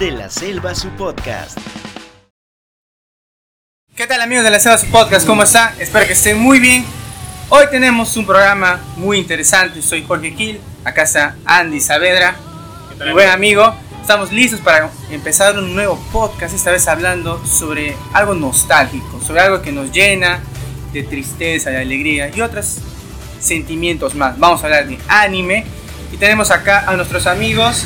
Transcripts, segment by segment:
de la Selva su podcast. ¿Qué tal amigos de la Selva su podcast? ¿Cómo están? Espero que estén muy bien. Hoy tenemos un programa muy interesante. Soy Jorge Gil, acá está Andy Saavedra, mi buen amigo. Estamos listos para empezar un nuevo podcast, esta vez hablando sobre algo nostálgico, sobre algo que nos llena de tristeza, de alegría y otros sentimientos más. Vamos a hablar de anime y tenemos acá a nuestros amigos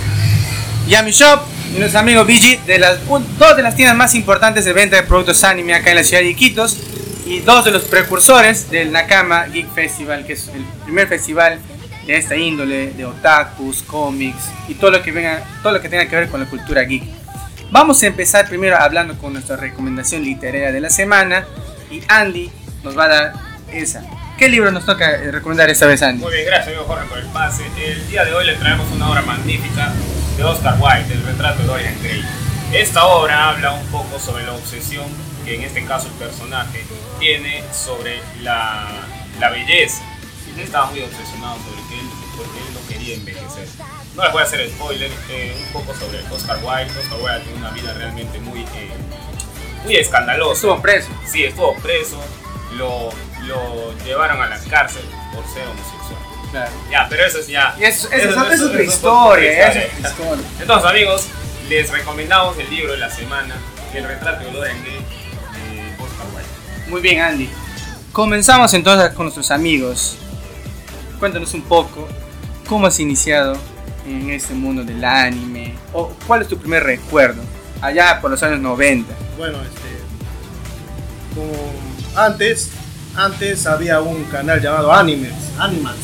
Yami Shop nuestro amigo BG de las un- dos de las tiendas más importantes de venta de productos anime acá en la ciudad de Iquitos y dos de los precursores del Nakama Geek Festival, que es el primer festival de esta índole de otakus, cómics y todo lo que venga, todo lo que tenga que ver con la cultura geek. Vamos a empezar primero hablando con nuestra recomendación literaria de la semana y Andy nos va a dar esa. ¿Qué libro nos toca eh, recomendar esta vez, Andy? Muy bien, gracias amigo Jorge por el pase. El día de hoy le traemos una obra magnífica de Oscar Wilde, el retrato de Dorian Gray. Esta obra habla un poco sobre la obsesión que en este caso el personaje tiene sobre la, la belleza. Él estaba muy obsesionado sobre que él, porque él no quería envejecer. No les voy a hacer spoiler, eh, un poco sobre Oscar Wilde. Oscar Wilde tiene una vida realmente muy, eh, muy escandalosa. Estuvo preso. Sí, estuvo preso, lo, lo llevaron a la cárcel por ser homosexual. Claro. Ya, pero eso es ya. Y eso, eso, eso- eso es eso- otra es historia, otra eso es otra historia. Entonces, amigos, les recomendamos el libro de la semana, El retrato de de Oscar Wilde. Muy bien, Andy. Comenzamos entonces con nuestros amigos. Cuéntanos un poco cómo has iniciado en este mundo del anime. O cuál es tu primer recuerdo allá por los años 90. Bueno, este. Como antes, antes había un canal llamado Animes. Animals.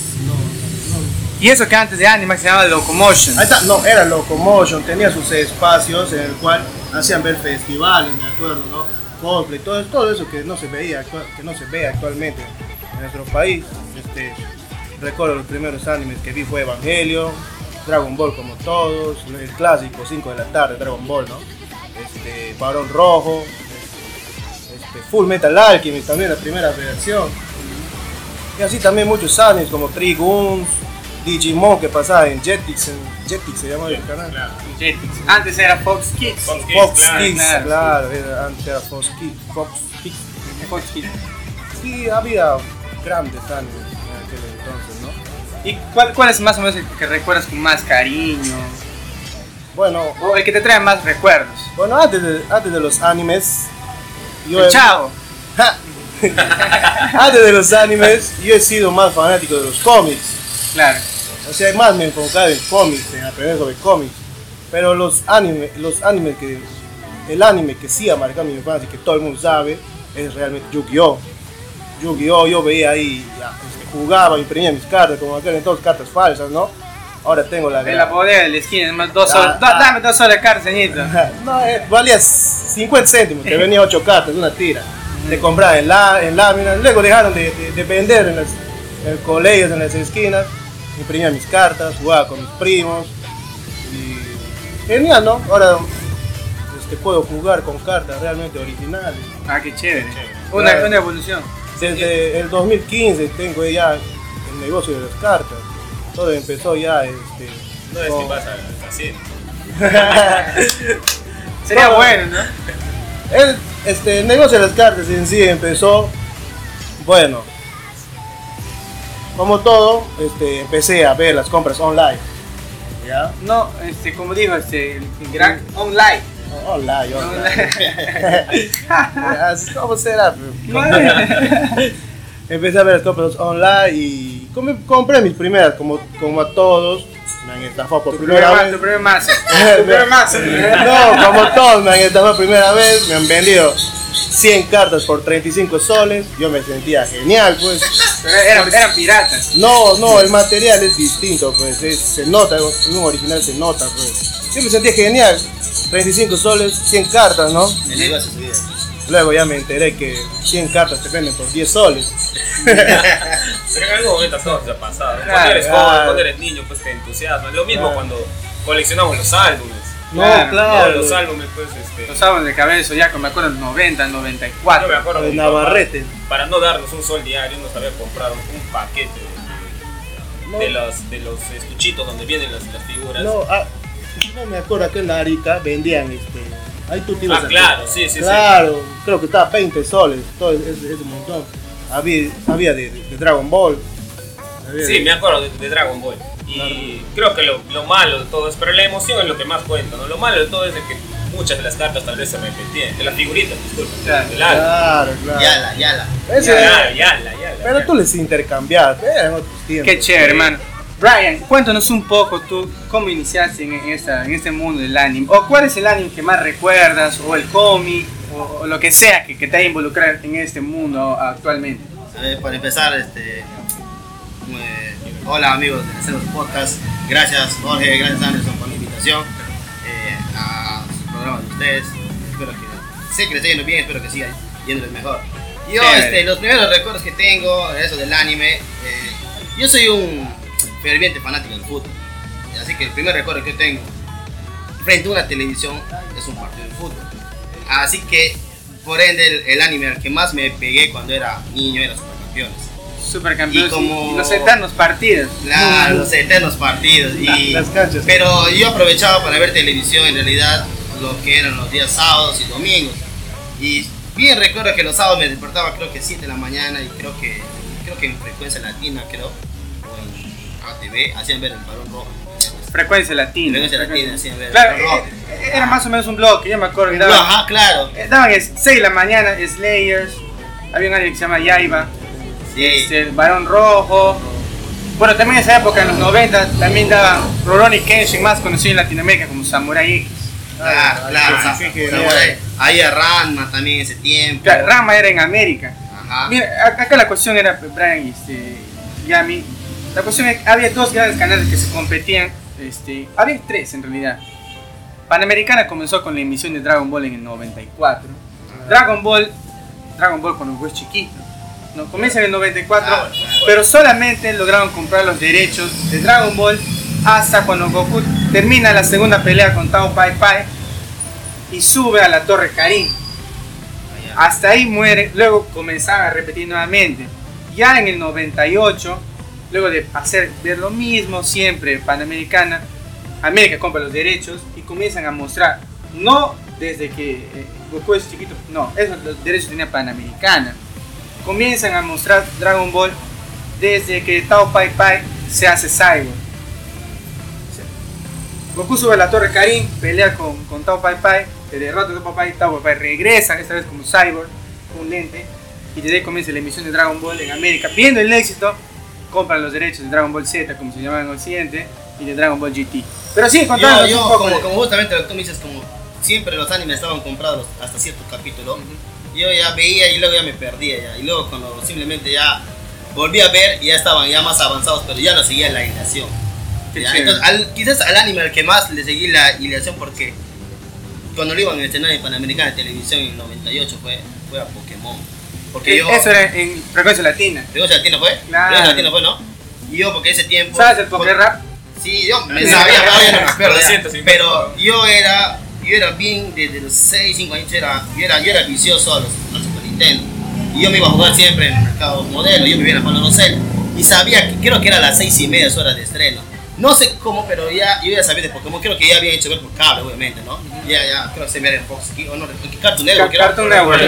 Y eso que antes de anime se llamaba Locomotion. Ahí está, no, era Locomotion, tenía sus espacios en el cual hacían ver festivales, me acuerdo, ¿no? Cosplay, todo, todo eso que no se veía, que no se ve actualmente en nuestro país. Este, recuerdo los primeros animes que vi fue Evangelio, Dragon Ball como todos, el clásico 5 de la tarde, Dragon Ball, ¿no? Este, Barón Rojo, este, Full Metal Alchemist también la primera versión. Y así también muchos animes como Triguns, Digimon que pasaba en Jetix, en Jetix se llamaba el canal. Claro. Jetix. Antes era Fox Kids. Fox Kids, Fox claro, Kids, claro, claro, era- antes era Fox Kids. Fox Kids. Fox Kids. Sí, había grandes animes en aquel entonces, ¿no? ¿Y cuál, cuál es más o menos el que recuerdas con más cariño? Bueno, O el que te trae más recuerdos. bueno antes, de, antes de los animes, yo El he- Chavo. antes de los animes, yo he sido más fanático de los cómics. Claro. O sea, más me enfocaba en cómics, en aprender sobre cómics. Pero los animes, los animes que. El anime que sí ha marcado mi infancia y que todo el mundo sabe es realmente Yu-Gi-Oh! Yu-Gi-Oh! Yo veía ahí, ya, jugaba, imprimía mis cartas, como aquel entonces cartas falsas, ¿no? Ahora tengo la. En la bodega de la esquina, más dos Ah, soles. ah. Dame dos soles de carne, señorito. No, eh, valía 50 céntimos, te venía 8 cartas, una tira. Te compraba en, la, en láminas, luego dejaron de, de- de vender en, las, en colegios, en las esquinas. Imprimía mis cartas, jugaba con mis primos. Y genial, ¿no? Ahora este, puedo jugar con cartas realmente originales. Ah, qué chévere. Chévere. Una, Claro. una evolución. Desde el 2015 tengo ya el negocio de las cartas. Todo empezó ya este, No es con- que vas al casino. Sería No. bueno, ¿no? El, este, el negocio de las cartas en sí empezó, bueno, como todo, este, empecé a ver las compras online. ¿Ya? No, este, como dijo, este, el gran online. Online, online. ¿Cómo será? Empecé a ver las compras online y com- compré mis primeras, como, como a todos. Me han estafado por Tu primera primer, vez. tu primer mazo. Tu primer mazo. No, como todos me han estafado primera vez, me han vendido 100 cartas por 35 soles. Yo me sentía genial, pues. Pero eran, eran piratas. No, no, el material es distinto, pues. es- se nota, en un original se nota, pues. Yo me sentía genial. 35 soles, 100 cartas, ¿no? Luego ya me enteré que 100 cartas te venden por 10 soles. Pero en algún momento te ha pasado. cuando eres claro. joven, cuando eres niño, pues te entusiasma. Lo mismo Claro. cuando coleccionamos los álbumes. No, Claro, claro. Los álbumes, pues, este. Los álbumes de cabeza ya, como me acuerdo, en 90, Yo me 94. acuerdo De mi papá, Navarrete. para no darnos un sol diario, nos había comprado un paquete de, No. de los, de los estuchitos donde vienen las, las figuras. No, ah, no me acuerdo acá en la Arica vendían este. Ahí tú ibas Ah, a- claro, sí, sí, sí. Claro, creo que estaba 20 soles, todo ese, ese montón. Había, había de, de Dragon Ball. había Sí, de- me acuerdo de, de Dragon Ball. Y creo que lo, lo malo de todo es, pero la emoción es lo que más cuenta, ¿no? Lo malo de todo es de que muchas de las cartas tal vez se repetían, de las figuritas, disculpa, Claro. Claro, claro. Yala, yala. Ese- Ya, ya, ya, ya, pero tú les intercambiabas, eran otros tiempos. Qué chévere, hermano. Brian, cuéntanos un poco tú cómo iniciaste en, en esta, en este mundo del anime. O cuál es el anime que más recuerdas, o el cómic, o, o lo que sea que, que te haya involucrado en este mundo actualmente. A ver, para empezar, este, eh, hola amigos de Celos Podcast. Gracias Jorge, gracias Anderson por la invitación eh, a su programa de ustedes. Espero que, sé que les esté yendo bien, espero que siga yéndoles mejor. Yo, este, los primeros recuerdos que tengo, eso del anime, eh, yo soy un ferviente fanático del fútbol. Así que el primer recuerdo que tengo frente a una televisión es un partido de fútbol. Así que, por ende, el, el anime al que más me pegué cuando era niño era Supercampeones. Supercampeones Y como- y los eternos partidos. Claro, los eternos partidos. Y, Las canchas. Pero yo aprovechaba para ver televisión en realidad lo que eran los días sábados y domingos. Y bien recuerdo que los sábados me despertaba creo que 7 de la mañana y creo que creo que en frecuencia latina creo o en ATV hacían ver el balón rojo. Frecuencia latina. Frecuencia latina hacían ver Claro, el balón rojo. eh, eh, era más o menos un bloque, yo me acuerdo que daban, Ajá, claro. eh, daban 6 de la mañana, Slayers, había un anime que se llama Yaiba, Sí. este, el Barón Rojo. Bueno, también en esa época, en los 90, también daban Rurouni Kenshin, más conocido en Latinoamérica como Samurai X. Claro, claro. sí, Sa- sí, genial. Samurai. Ahí a Ranma también en ese tiempo. Claro, Rama era en América. Ajá. Mira, acá la cuestión era, Brian y este, Yami, la cuestión es que había dos grandes canales que se competían, este, había tres en realidad. Panamericana comenzó con la emisión de Dragon Ball en el 94. Dragon Ball, Dragon Ball cuando fue chiquito, no, comienza en el 94, Ah, bueno, bueno. pero solamente lograron comprar los derechos de Dragon Ball hasta cuando Goku termina la segunda pelea con Tao Pai Pai y sube a la Torre Karin. Hasta ahí muere, luego comenzaban a repetir nuevamente. Ya en el 98, luego de hacer ver lo mismo siempre Panamericana, América compra los derechos y comienzan a mostrar, no desde que eh, Goku es chiquito, no, esos los derechos tenía Panamericana. Comienzan a mostrar Dragon Ball desde que Tao Pai Pai se hace Cyborg. Goku sube a la Torre Karin, pelea con, con Tao Pai Pai, se derrota a Tao Pai Pai, Tao Pai Pai regresa, esta vez como Cyborg, con un lente, y desde ahí comienza la emisión de Dragon Ball en América. Viendo el éxito, compran los derechos de Dragon Ball Z, como se llama en Occidente, y de Dragon Ball GT. Pero sí, contándonos yo un poco. como, de- como justamente lo que tú me dices, como siempre los animes estaban comprados hasta cierto capítulo, yo ya veía y luego ya me perdía ya. Y luego cuando simplemente ya volví a ver, ya estaban ya más avanzados, pero ya no seguía la hilación. Entonces, al- quizás al anime al que más le seguí la hilación porque cuando lo iban a estrenar en Panamericana de Televisión en el 98 fue, fue a Pokémon. Porque yo... Eso era en frecuencia latina. ¿Frecuencia Latina fue? Claro. Frecuencia Latina fue, ¿no? Y yo porque ese tiempo... ¿Sabes el Poké Rap? Sí, yo me sabía, pero no me acuerdo. Pero yo era, yo era bien, desde los 6, 5 años, era, yo, era, yo era vicioso a los, a Super Nintendo. Y yo me iba a jugar siempre en el mercado modelo, yo vivía en Palo Rosel. Y sabía que creo que era las 6 y media horas de estreno. No sé cómo, pero ya, yo ya sabía de Pokémon, creo que ya había hecho ver por cable, obviamente, ¿no? Ya, ya, creo que se me era en Fox, o no, Cartoon Network. Cartoon Network.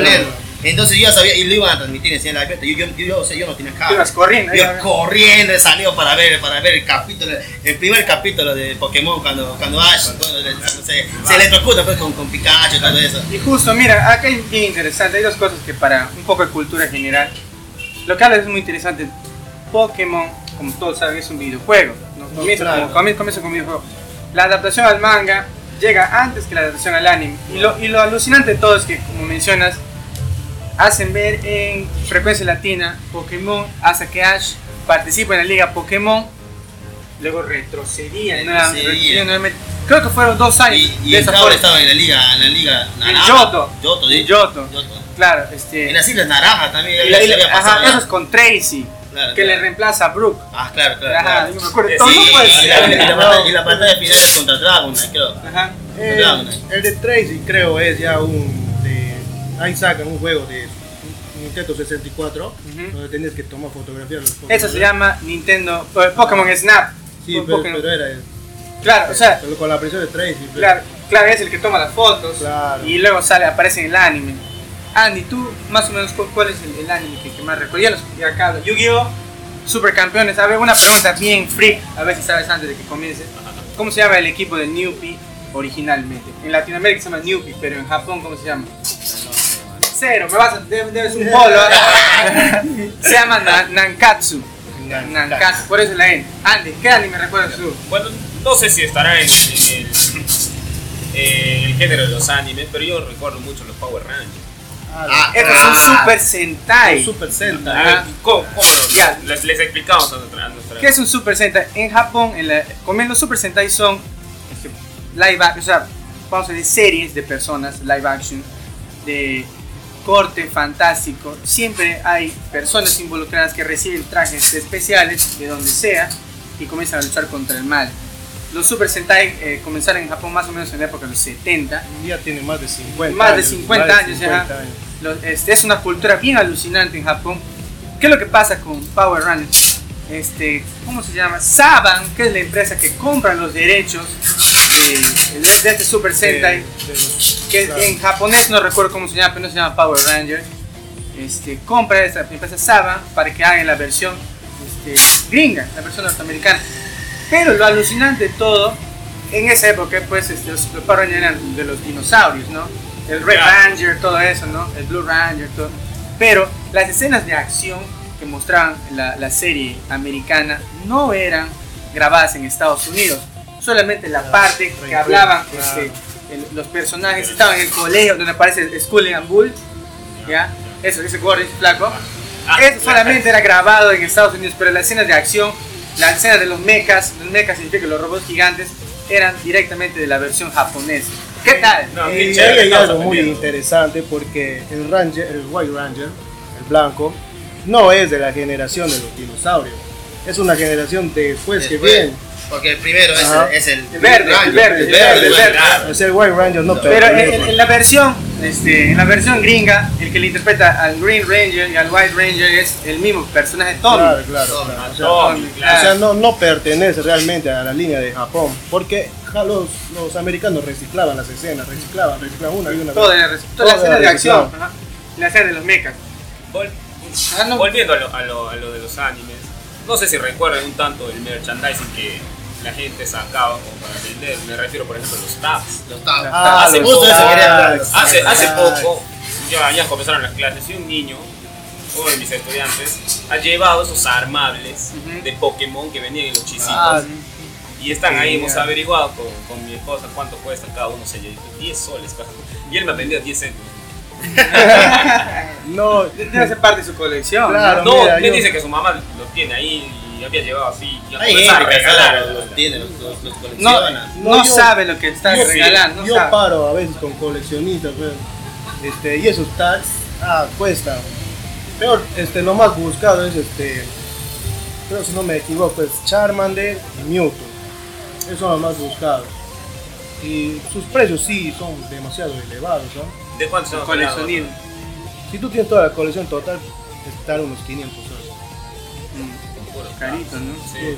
Entonces yo ya sabía, y lo iban a transmitir en la abierta. Yo, yo, yo, o sea, yo no tenía cable. Ibas corriendo, Yo corriendo, salió para ver, para ver el capítulo, el primer capítulo de Pokémon cuando, cuando Ash cuando se, se electrocuta pues, con, con Pikachu y todo eso. Y justo, mira, acá hay bien interesante, hay dos cosas que para un poco de cultura general, lo que habla es muy interesante. Pokémon, como todos saben, es un videojuego. ¿no? Comienza, Claro. como, comienza, comienza como videojuego. La adaptación al manga llega antes que la adaptación al anime. Y lo, y lo alucinante de todo es que, como mencionas, hacen ver en frecuencia latina Pokémon hasta que Ash participa en la liga Pokémon. Luego retrocedía, nueva- Retrocedía. retrocedía nuevamente. Creo que fueron dos años. Y, y de el esa forma. estaba en la liga, en la liga naranja. Yoto. Yoto, sí. Yoto. Yoto. Claro, este. En las islas naranja también. la- la- ajá, pasado, eso es con Tracy, Claro, que le claro. reemplaza a Brooke. Ah, claro, claro. Ajá, claro. me acuerdo. Sí, Todo no puede y ser. la- y la batalla- y la batalla final es contra Dragonite, creo. Ajá. Eh, Dragonite. el de Tracy creo es ya un de ahí sacan un juego de Nintendo 64 Ujú. donde tenías que tomar fotografías de Eso se llama Nintendo. eh, Pokémon Snap. sí pero, Pokémon- pero era Claro, o sea, Pero con la presión de Tracy. pues. claro, claro, es el que toma las fotos Claro. y luego sale, aparece en el anime. Andy, tú más o menos cu- cuál es el, el anime que, que más recuerdas? Ya los ya acá, Yu-Gi-Oh! Supercampeones. A ver, una pregunta bien freak, a ver si sabes antes de que comience. ¿Cómo se llama el equipo del Newpie originalmente? En Latinoamérica se llama Newpie, pero en Japón, ¿cómo se llama? Cero, me vas a, debe- debes un polo. se llama Na- Nankatsu. Nankatsu, por eso es la N. Andy, ¿qué anime recuerdas tú? Bueno, no sé si estará en, en el, el género de los animes, pero yo recuerdo mucho los Power Rangers. Ah, Estos son ah, Super Sentai. Super Sentai. Ah. ¿Cómo, cómo lo- Ya. les, les explicamos a nuestra, a nuestra- ¿Qué es un Super Sentai? En Japón, en la, los Super Sentai son live action, o sea, vamos a decir series de personas, live action, de corte fantástico. Siempre hay personas involucradas que reciben trajes especiales de donde sea y comienzan a luchar contra el mal. Los Super Sentai eh, comenzaron en Japón más o menos en la época de los 70 Ya tiene más de 50 más de años, 50 más de años, 50 ajá. años. Lo- este, es una cultura bien alucinante en Japón. ¿Qué es lo que pasa con Power Rangers? Este, ¿Cómo se llama? Saban, que es la empresa que compra los derechos de, este Super Sentai, los- que claro. en japonés no recuerdo cómo se llama, pero no se llama Power Rangers. Este, compra esta empresa Saban para que hagan la versión este, gringa, la versión norteamericana. Pero lo alucinante de todo, en esa época, pues este, los, los Power Rangers eran de los dinosaurios, ¿no? El Red Claro. Ranger, todo eso, ¿no? El Blue Ranger, todo. Pero las escenas de acción que mostraban la, la serie americana no eran grabadas en Estados Unidos. Solamente la parte que hablaban Claro. este, el- los personajes, estaban en el colegio donde aparece Skull and Bull, ¿ya? Eso, ese gordo, ese flaco. Ah, Eso solamente era grabado en Estados Unidos, pero las escenas de acción, las escenas de los mechas, los mechas significa los robots gigantes, eran directamente de la versión japonesa. ¿Qué tal? No, chévere, hay algo muy interesante porque el Ranger, el White Ranger, el blanco, no es de la generación de los dinosaurios. Es una generación después que Después, viene. Porque el primero es el, es el, El verde, el Ranger, verde, el el verde, verde, el verde. claro. O sea, el White Ranger no Pero en, pertenece. en- en la versión, este, en la versión gringa, el que le interpreta al Green Ranger y al White Ranger es el mismo personaje Tommy. Claro, claro, Tommy, claro. O sea, Tommy, Tommy, claro. O sea, no, no pertenece realmente a la línea de Japón, porque ja, los, los americanos reciclaban las escenas, reciclaban, reciclaban una y una. Toda la escena era de acción, ajá, la escena de los mechas. Vol- Ah, no. Volviendo a lo, a, lo, a lo de los animes, no sé si recuerdan un tanto el merchandising que la gente sacaba como para vender. Me refiero, por ejemplo, a los tabs. Los tabs. Ah, Hace los los Hace, hace poco, ya, ya comenzaron las clases y un niño, uno de mis estudiantes, ha llevado esos armables Ujú. de Pokémon que venían en los chisitos. Ah, y están ahí, hemos averiguado con, con mi esposa cuánto cuesta cada uno. Se yo, 10 soles. Y él me ha vendido 10 centos. no, Debe ser parte de su colección. Claro. No, mira, me yo- dice que su mamá lo tiene ahí llevado así. Hay gente que los tiene, los, los, los No, colecciona. no, No, yo- sabe lo que está yo regalando. no yo sabe. paro a veces con coleccionistas, pues, este, y esos tags, ah, cuestan. Peor, este, lo más buscado es este, creo si no me equivoco, es Charmander y Mewtwo. Esos son los más buscados. Y sus precios sí son demasiado elevados, ¿no? ¿De cuánto hablando? Coleccionismo. Si tú tienes toda la colección total, están unos 500 Carito, ¿no? Sí.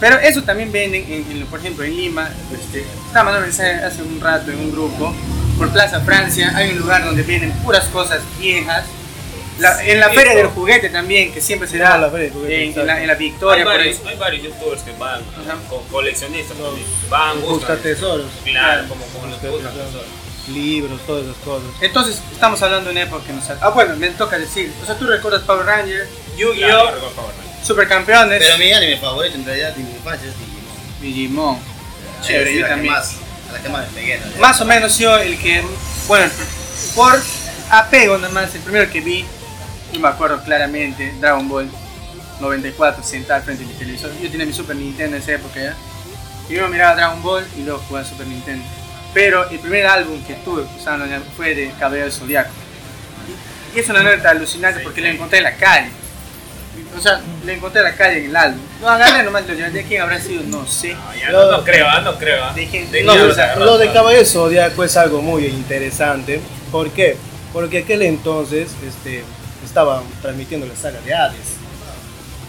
Pero eso también venden, en, en- por ejemplo, en Lima. Este, estaba mandando mensaje hace un rato en un grupo. Por Plaza Francia hay un lugar donde vienen puras cosas viejas. La- en la Sí, feria del juguete también, que siempre se Ah, da la feria del juguete, en, en la, en la Hay Victoria. por varios, ahí. hay varios youtubers que van con coleccionistas. también. Van, Busca buscan. tesoros, Claro, como, como los tesoros. tesoros. libros, todas esas cosas. Entonces, estamos hablando de una época que nos... Ah, bueno, me toca decir. O sea, tú recuerdas Power Ranger, Yu-Gi-Oh!. Supercampeones, Pero mi anime favorito en realidad de mi infancia es Digimon. Digimon. Chévere, sí, yo que también. más, a la que más me pegué. realidad. Más o menos yo el que, bueno, por apego nada más, el primero que vi, y me acuerdo claramente, Dragon Ball 94, sentado frente de mi televisor. Yo tenía mi Super Nintendo en esa época ya. Y yo miraba Dragon Ball y luego jugaba Super Nintendo. Pero el primer álbum que tuve usando fue de Caballero del Zodiaco. Y, y es una nota alucinante porque lo encontré en la calle. O sea, lo encontré en la calle en el álbum. Lo agarré nomás, lo. ¿De quién habrá sido? No sé. No, ya no, no creo, ah, no creo. ah. De De no, niños o sea, Lo de ah. Caballero Zodíaco es algo muy interesante. ¿Por qué? Porque aquel entonces este, estaban transmitiendo la saga de Hades.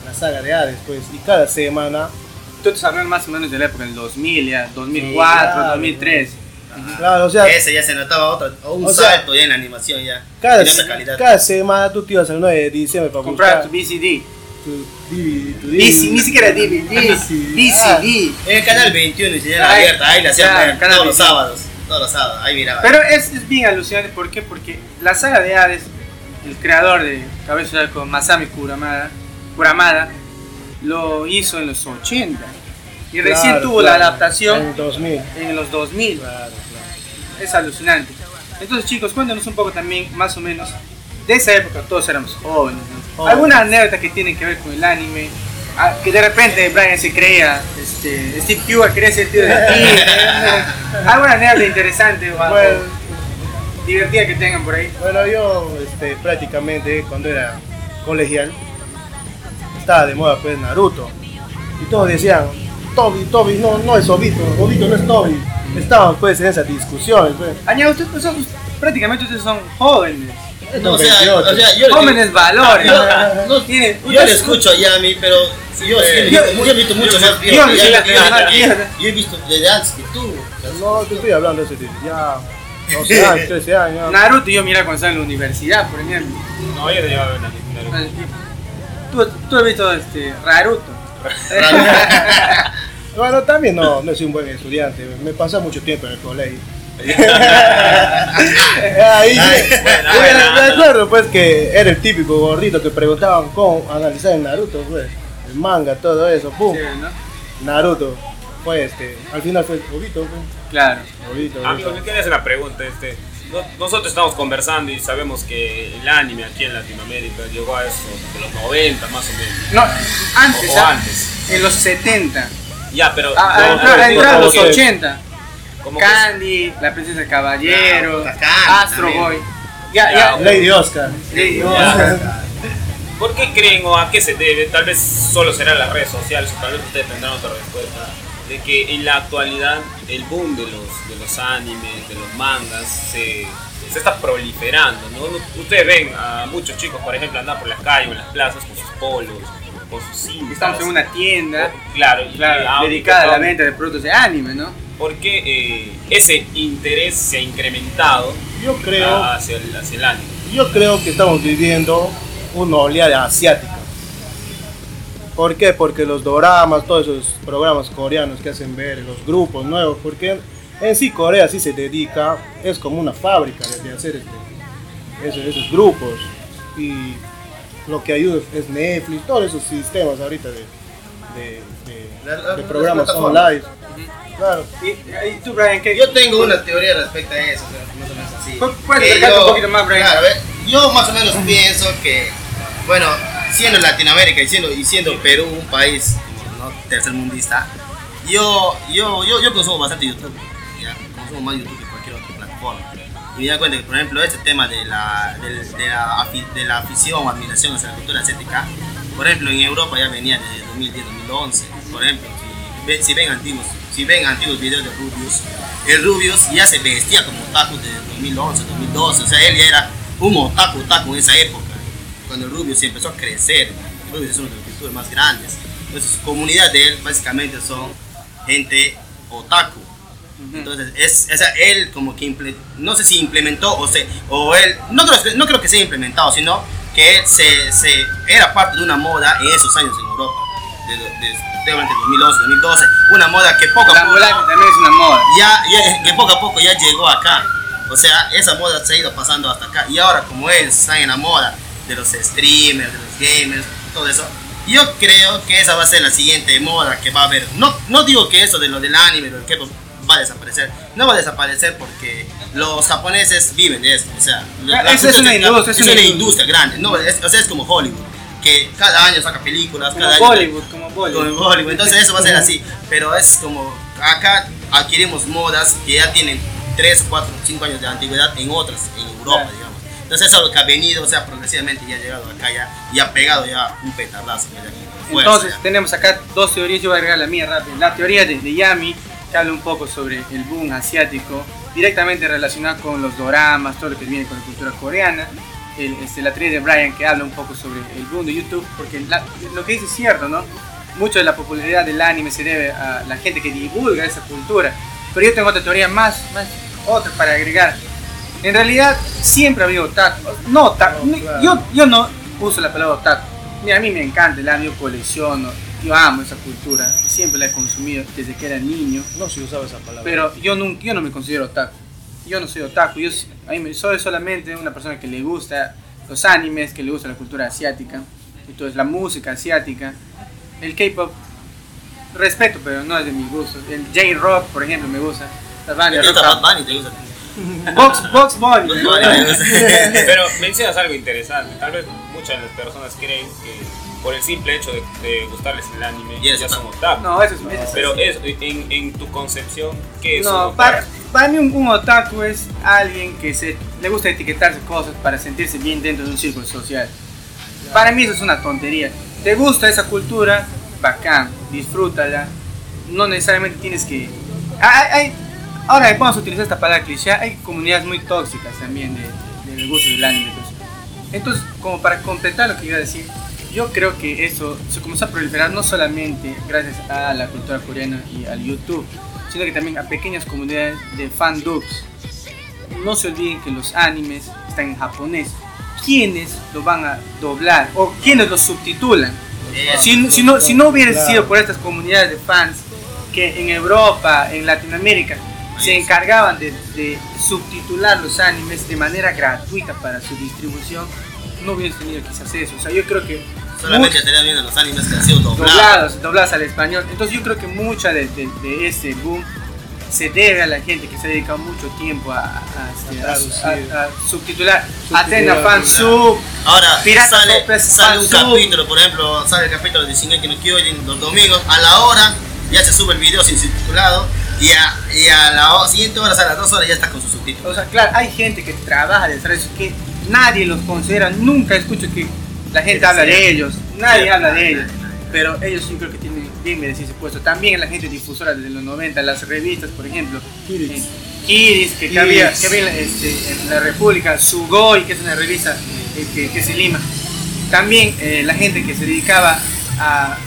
La saga de Hades, pues, y cada semana tú hablando más o menos de la época del 2000, ya, 2004, claro. 2003. Claro, o sea, Ese ya se notaba otro, un O sea, salto ya en la animación ya. cada, calidad. semana tú te ibas al 9 de diciembre para Comprar tu DVD. tu DC, ni siquiera DVD, VCD. VCD. En el canal 21 y señal Ay, abierta, ahí la hacían claro, todos los 21. sábados. Todos los sábados, ahí miraba. Pero es, es bien alucinante, ¿por qué? Porque la saga de Hades, el creador de Cabeza de Arco, Masami Kuramada, Kuramada, lo hizo en los 80. Y recién Claro, tuvo claro, la adaptación En 2000. en los 2000. Claro, claro. Es alucinante. Entonces chicos, cuéntanos un poco también, más o menos, de esa época, todos éramos jóvenes. ¿no? Jóvenes. ¿Alguna anécdota que tiene que ver con el anime? Ah, que de repente Brian se creía, este, Steve Huga quería ser tío de ti. ¿Alguna anécdota interesante o algo Bueno, divertida que tengan por ahí? Bueno, yo este, prácticamente cuando era colegial estaba de moda pues Naruto y todos decían Toby, Toby no, no es Obito, Obito no es Toby. Estaban pues en esas discusiones. Pues. Aña, ustedes pues, son, prácticamente ustedes son jóvenes. No, o sea, 28. o sea, yo, Jóvenes valores. yo, no, Tienen- yo le escucho a Yami, pero yo, Yo- yo, yo he visto mucho más. yo- Yo, he visto desde antes que tú. No, te estoy hablando de ese tipo, ya 12 años, 13 años. Naruto yo mira cuando estaba en la universidad, por ejemplo. No, yo te llevaba a ver Naruto. Tú, tú has visto este, Raruto. Bueno, también no, no soy un buen estudiante, me pasé mucho tiempo en el colegio. Ahí, Ay, bueno, me- bueno. me acuerdo pues que era el típico gordito que preguntaban cómo analizar el Naruto, pues, el manga, todo eso, pum, Sí, ¿no? Naruto, fue este, al final fue Obito, pues, Claro. Obito, Amigo, le quería hacer una pregunta. Este, no- nosotros estamos conversando y sabemos que el anime aquí en Latinoamérica llegó a eso de los 90 más o menos. No, antes, O ¿ah? antes. en los 70. Ya, pero. Ah, no, ah, entró en como los que- 80. como que- Candy, La Princesa del Caballero, Claro, Candy Astro también. Boy. Ya, Ya, ya. Lady Oscar. Lady. Oscar. ¿Por qué creen o a qué se debe? Tal vez solo serán las redes sociales tal vez ustedes tendrán otra respuesta. De que en la actualidad el boom de los, de los animes, de los mangas, se, se está proliferando. ¿no? Ustedes ven a muchos chicos, por ejemplo, andar por las calles o en las plazas con sus polos, con sus cintas. Estamos en una tienda Claro, y- claro, y audio, dedicada a la venta de productos de anime, ¿no? Porque eh, ese interés se ha incrementado Yo creo, hacia el, hacia el anime. yo creo que estamos viviendo una oleada asiática. ¿Por qué? Porque los doramas, todos esos programas coreanos que hacen ver, los grupos nuevos, porque en sí Corea sí se dedica, es como una fábrica de, de hacer este, esos, esos grupos. Y lo que ayuda es Netflix, todos esos sistemas ahorita de, de, de- La- la- de las programas online. Claro. Y, y tú, Brian, ¿qué? Yo tengo una teoría respecto a eso, o sea, más o menos así. Pu- puedes Que acercarte yo- un poquito más, Brian. Claro, a ver, yo más o menos pienso que, bueno, siendo Latinoamérica y siendo, y siendo Perú un país ¿no? tercermundista, yo, yo, yo, yo consumo bastante YouTube, ¿ya? consumo más YouTube que cualquier otra plataforma. Me da cuenta que, por ejemplo, este tema de la, de, la, afición o admiración hacia la cultura asiática, por ejemplo, en Europa ya venía desde 2010-2011. Por ejemplo, si, ve- si ven antiguos, si ven antiguos videos de Rubius, el Rubius ya se vestía como otaku desde 2011, 2012. O sea, él ya era un otaku, otaku en esa época. Cuando el Rubius empezó a crecer, el Rubius es uno de los youtubers más grandes. Entonces, su comunidad de él básicamente son gente otaku. Entonces, es, o sea, él como que, imple- no sé si implementó o, se, o él, no creo, no creo que sea implementado, sino que él se, se, era parte de una moda en esos años en Europa, de, de, de, durante 2011, 2012, una moda que poco a La poco ambulancia también es una moda. ya, ya- que poco a poco ya llegó acá. O sea, esa moda se ha ido pasando hasta acá. Y ahora, como él está en la moda de los streamers, de los gamers, todo eso, yo creo que esa va a ser la siguiente moda que va a haber. No, no digo que eso de lo del anime, lo del K-pop va a desaparecer. No va a desaparecer porque los japoneses viven de eso. O sea, la- Esa es cultura una industria, es es una una industria. grande. No, es, o sea, es como Hollywood. Que cada año saca películas, Como cada año como Bollywood. con Bollywood. Entonces eso va a ser así. Pero es como acá adquirimos modas que ya tienen 3, 4, 5 años de antigüedad en otras, en Europa, Claro. digamos. Entonces eso es lo que ha venido, o sea, progresivamente ya ha llegado acá ya y ha pegado ya un petardazo. ya, fuerza, Entonces ya. tenemos acá dos teorías, yo voy a agregar la mía rápido. La teoría de, de Yami, que habla un poco sobre el boom asiático, directamente relacionado con los doramas, todo lo que viene con la cultura coreana. El- este, la teoría de Brian, que habla un poco sobre el boom de YouTube, porque la- lo que dice es cierto, ¿no? mucho de la popularidad del anime se debe a la gente que divulga esa cultura. Pero yo tengo otra teoría más, más otra para agregar. En realidad siempre ha habido otaku. No, otaku. No, claro. yo, yo no uso la palabra otaku. Mira, a mí me encanta el anime, yo colecciono, yo amo esa cultura. Siempre la he consumido desde que era niño. No se usaba esa palabra. Pero yo, nunca, yo no me considero otaku. Yo no soy otaku. Yo a mí me- soy solamente una persona que le gusta los animes, que le gusta la cultura asiática. Entonces la música asiática. El K-pop respeto, pero no es de mis gustos. El J-rock, por ejemplo, me gusta. La ¿Te banda de gusta rock. Bad Bunny? ¿Te gusta? Box, Box Bunny. Pero mencionas algo interesante. Tal vez muchas de las personas creen que por el simple hecho de, de gustarles el anime Y ya son otaku. No, eso es. eso es- Pero es, en, en tu concepción, ¿qué es un No, otaku? para, para mí un, un otaku es alguien que se, le gusta etiquetarse cosas para sentirse bien dentro de un círculo social. Para mí eso es una tontería. ¿Te gusta esa cultura? Bacán, disfrútala. No necesariamente tienes que... Hay- hay- ahora vamos a utilizar esta palabra cliché. Hay comunidades muy tóxicas también de, de- del gusto del anime. pues. Entonces, como para completar lo que iba a decir, yo creo que eso se comenzó a proliferar no solamente gracias a la cultura coreana y al YouTube, sino que también a pequeñas comunidades de fandubs. No se olviden que los animes están en japonés. ¿Quiénes lo van a doblar? ¿O quiénes lo subtitulan? Eso. Si, si no, si no hubiera Claro. sido por estas comunidades de fans que en Europa, en Latinoamérica, se encargaban de, de subtitular los animes de manera gratuita para su distribución, no hubieras tenido quizás eso. O sea, yo creo que Solamente much- estaría viendo los animes que han sido doblados. doblados, doblados al español. Entonces yo creo que mucha de, de, de ese boom se debe a la gente que se ha dedicado mucho tiempo a, a, este, A a- traducir. a- a subtitular. Atena claro. fansub. Ahora Pirata sale, Copes, sale un Fansub. capítulo, por ejemplo, sale el capítulo de Shingeki no Kyojin los domingos a la hora, ya se sube el video sin subtitulado y a, y a la siguiente hora, o sea, a las dos horas ya está con sus O subtítulos. sea, claro, hay gente que trabaja detrás de eso, que nadie los considera, nunca escucho que la gente habla de ellos, nadie Sí, habla de ellos, pero ellos yo creo que tienen bien merecido ese puesto. También la gente difusora desde los 90, las revistas, por ejemplo, Kiris. eh, Kiris, que, Kiris. había, que había este, en la República, Sugoi, que es una revista eh, que, que es en Lima. También eh, la gente que se dedicaba a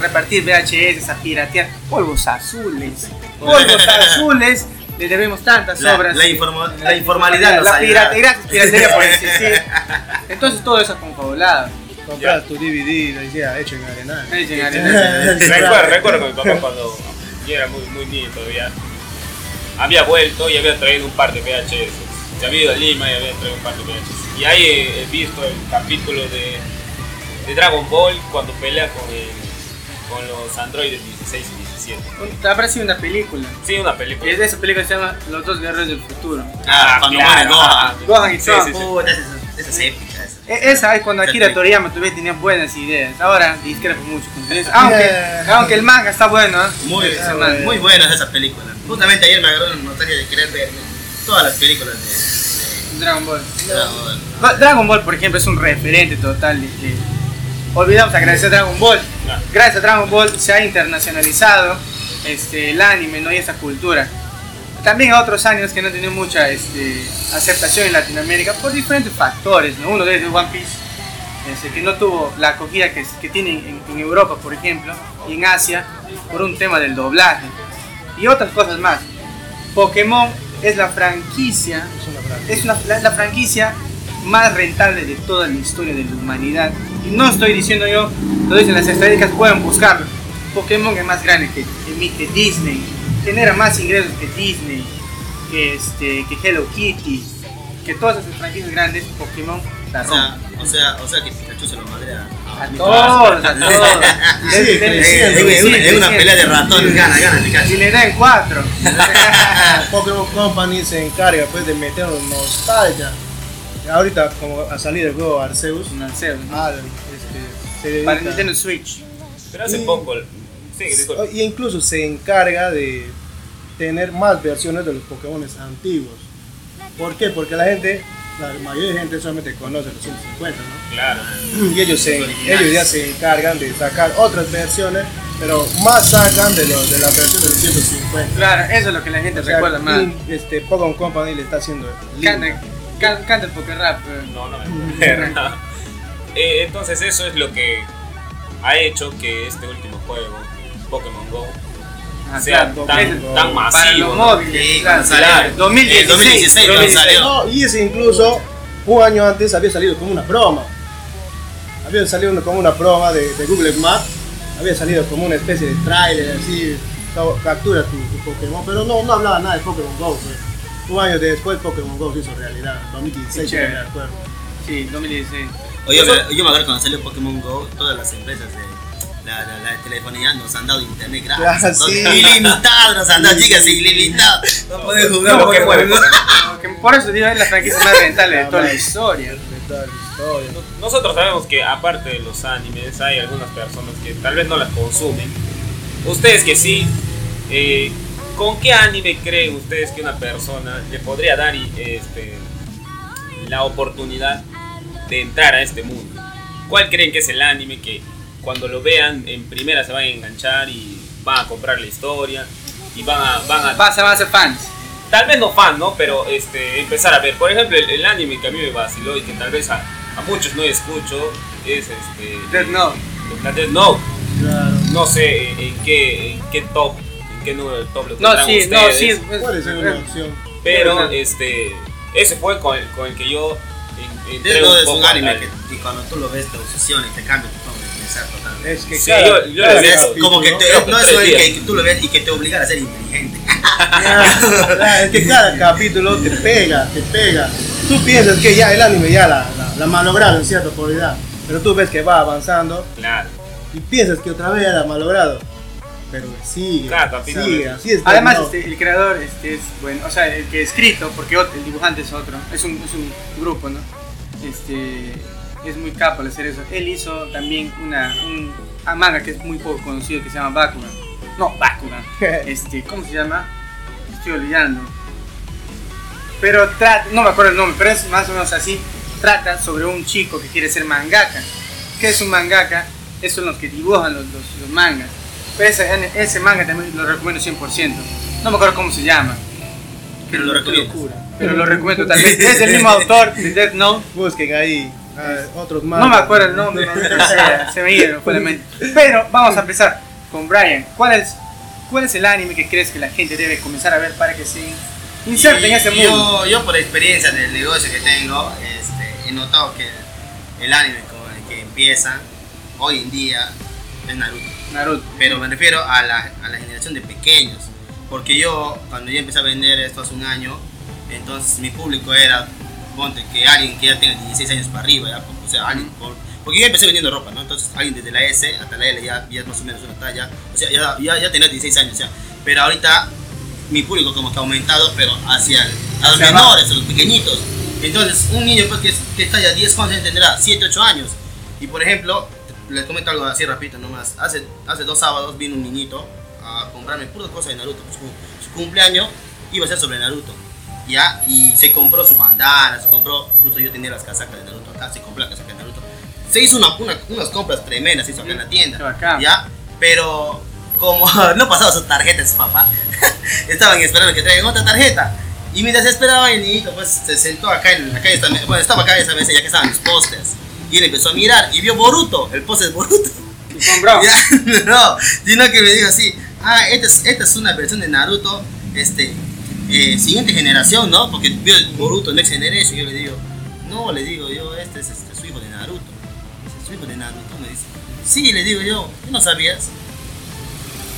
repartir VHS, a piratear polvos azules. Polvos azules, le debemos tantas La- obras. la informa- la informalidad nos La piratería, por existir. Entonces todo eso es confabulado. Compras tu DVD, decía, hecho en Arenal. Hecho en Arenal. Recuerdo, recuerdo que mi papá cuando yo era muy, muy niño todavía, había vuelto y había traído un par de VHS. Se había ido a Lima y había traído un par de VHS. Y ahí he, he visto el capítulo de, de Dragon Ball cuando pelea con, el- con los androides 16 y 17. Habrá sido una película. Sí, una Y película. es de esa película que se llama Los dos guerreros del futuro. Ah, cuando muere Gohan. Gohan y Sí, sí, sí. Esa, esa es épica. Esa. E- Esa es cuando Akira. Toriyama todavía tenía buenas ideas. Ahora discrepo mucho con ustedes. Aunque, aunque el manga está bueno. ¿eh? Muy, ah, muy buenas esas películas. Justamente ayer me agarró la nostalgia de querer ver todas las películas de, Dragon Ball. Dragon Ball. Ba- Dragon Ball, por ejemplo, es un referente total. de- Olvidamos agradecer a Dragon Ball. Gracias a Dragon Ball se ha internacionalizado este, el anime ¿no? y esa cultura. También a otros años que no han tenido mucha este, aceptación en Latinoamérica por diferentes factores. ¿no? Uno de ellos es One Piece, este, que no tuvo la acogida que, que tiene en, en Europa, por ejemplo, y en Asia, por un tema del doblaje. Y otras cosas más. Pokémon es la franquicia Es una franquicia. es una- la, la franquicia más rentable de toda la historia de la humanidad. Y no estoy diciendo yo, lo dicen las estadísticas, pueden buscarlo. Pokémon es más grande que, que, que Disney, genera más ingresos que Disney, que, este, que Hello Kitty, que todas esas franquicias grandes, Pokémon la O sea, o sea, o sea que Pikachu se lo madrea. A todos, a todos. Es- una, pelea de ratones, gana, gana Pikachu. Y le da en cuatro. Pokémon Company se encarga pues de meter nostalgia. Ahorita como ha salido el juego Arceus, No sé, ¿no? ah, este, se dedica- Para Nintendo Switch. Pero hace Y- poco. Sí, y incluso se encarga de tener más versiones de los Pokémon antiguos. ¿Por qué? Porque la gente, la mayoría de gente solamente conoce los 150, ¿no? Claro. Y ellos, se, Los ellos ya se encargan de sacar otras versiones, pero más sacan de, los de la versión de 150. Claro, eso es lo que la gente O sea, recuerda más. y, este, Pokémon Company le está haciendo lindo. Canta, can- canta el poker rap. No, no me acuerdo. Eh, entonces eso es lo que ha hecho que este último juego, Pokémon Go, Ah, sea claro, tan, tan para masivo. los ¿no? móviles. Claro, claro, 2016, El 2016 cuando 2016. salió. No, y ese incluso un año antes había salido como una broma. Había salido como una broma de, de Google Maps. Había salido como una especie de trailer así. ca- Captura tu, tu Pokémon, pero no, no hablaba nada de Pokémon Go. pues. Un año después Pokémon Go se hizo realidad. 2016, Qué no me acuerdo. Sí, 2016. Oye, yo, me- yo me acuerdo cuando salió Pokémon Go, todas las empresas de la, la, la telefonía nos han dado internet gratis. Ah, Todo sí. Ilimitado nos han dado, chicas, ilimitado. No pueden jugar No, Pokémon Go. Por eso digo, es la franquicia más rentable de toda la historia. De toda la historia. Nosotros sabemos que aparte de los animes hay algunas personas que tal vez no las consumen. Ustedes que sí, eh, ¿con qué anime creen ustedes que una persona le podría dar este, la oportunidad de entrar a este mundo? ¿Cuál creen que es el anime que cuando lo vean en primera se van a enganchar y van a comprar la historia y van a, van a Vas a, ser fans. tal vez no fan, ¿no? Pero este, empezar a ver. Por ejemplo, el, el anime que a mí me vaciló y que tal vez a, a muchos no escucho es este. Death Note. Death Note. Claro. No sé en, qué, en qué top, qué número del top lo No, sí, no, ustedes, sí. pues, Puede ser una opción. Pero este, ese fue con el, con el que yo en- entré Death Note es poco un anime al- que, cuando tú lo ves te obsesiona y te cambia tu forma de pensar totalmente. Es que Sí, cada, yo- yo lo Es capítulo- como que te, que no es un que, que tú lo ves y que te obliga a ser inteligente. Ah, es que cada capítulo te pega, te pega. Tú piensas que ya el anime ya la, la, la malogrado en cierta cualidad, pero tú ves que va avanzando Claro. y piensas que otra vez ya la ha malogrado. Pero sigue, sigue, es- así es. Además, no. este, el creador este, es bueno, o sea, el que ha escrito, porque el dibujante es otro, es un, es un grupo, ¿no? Este, es muy capo al hacer eso. Él hizo también una, un a manga que es muy poco conocido que se llama Bakugan. No, Bakugan. Este, ¿cómo se llama? Estoy olvidando. Pero trata, no me acuerdo el nombre, pero es más o menos así. Trata sobre un chico que quiere ser mangaka. ¿Qué es un mangaka? Esos son los que dibujan los, los, los mangas. Ese, ese manga también lo recomiendo 100%. No me acuerdo cómo se llama, Pero lo recomiendo. pero lo recomiendo también. Es el mismo autor de Death Note. Busquen ahí ah, otros más. No me acuerdo el nombre, no sé, se me mente. Pero vamos a empezar con Brian. ¿Cuál es, ¿Cuál es el anime que crees que la gente debe comenzar a ver para que se inserte en ese mundo? Yo, yo por experiencia del negocio que tengo, este, he notado que el anime con el que empieza hoy en día es Naruto. Naruto. Pero me refiero a la, a la generación de pequeños. Porque yo, cuando yo empecé a vender esto hace un año, entonces mi público era, ponte, que alguien que ya tenga 16 años para arriba, ya, o sea, alguien con- porque yo empecé vendiendo ropa, ¿no? Entonces alguien desde la S hasta la L ya, ya más o menos una talla, o sea, ya, ya, ya tenía 16 años, o sea, pero ahorita mi público como que ha aumentado, pero hacia, el- a los menores, a los pequeñitos. Entonces, un niño pues, que, que está ya 10 años tendrá 7, 8 años. Y por ejemplo, les comento algo así rapidito nomás. Hace, hace dos sábados vino un niñito a comprarme puras cosas de Naruto. Pues, su, cumpleaños iba a ser sobre Naruto. ¿Ya? Y se compró su bandana, se compró, justo yo tenía las casacas de Naruto acá, se compró la casaca de Naruto. Se hizo una, una- unas compras tremendas, hizo acá en la tienda. ¿Ya? Pero como no pasaba su tarjeta de su papá, estaban esperando que traigan otra tarjeta. Y mientras esperaban el niñito, pues se sentó acá en esta, me- bueno, estaba acá en esa mesa ya que estaban los pósters. Y él empezó a mirar y vio Boruto, el póster de Boruto. Y compró. No, sino que me dijo así, ah, esta es, esta es una versión de Naruto, este, eh, siguiente generación, ¿no? Porque vio el Boruto Next Generation, y yo le digo, no, le digo yo, este es este, su hijo de Naruto. Dice, su hijo de Naruto, me dice, sí, le digo yo, ¿tú no sabías?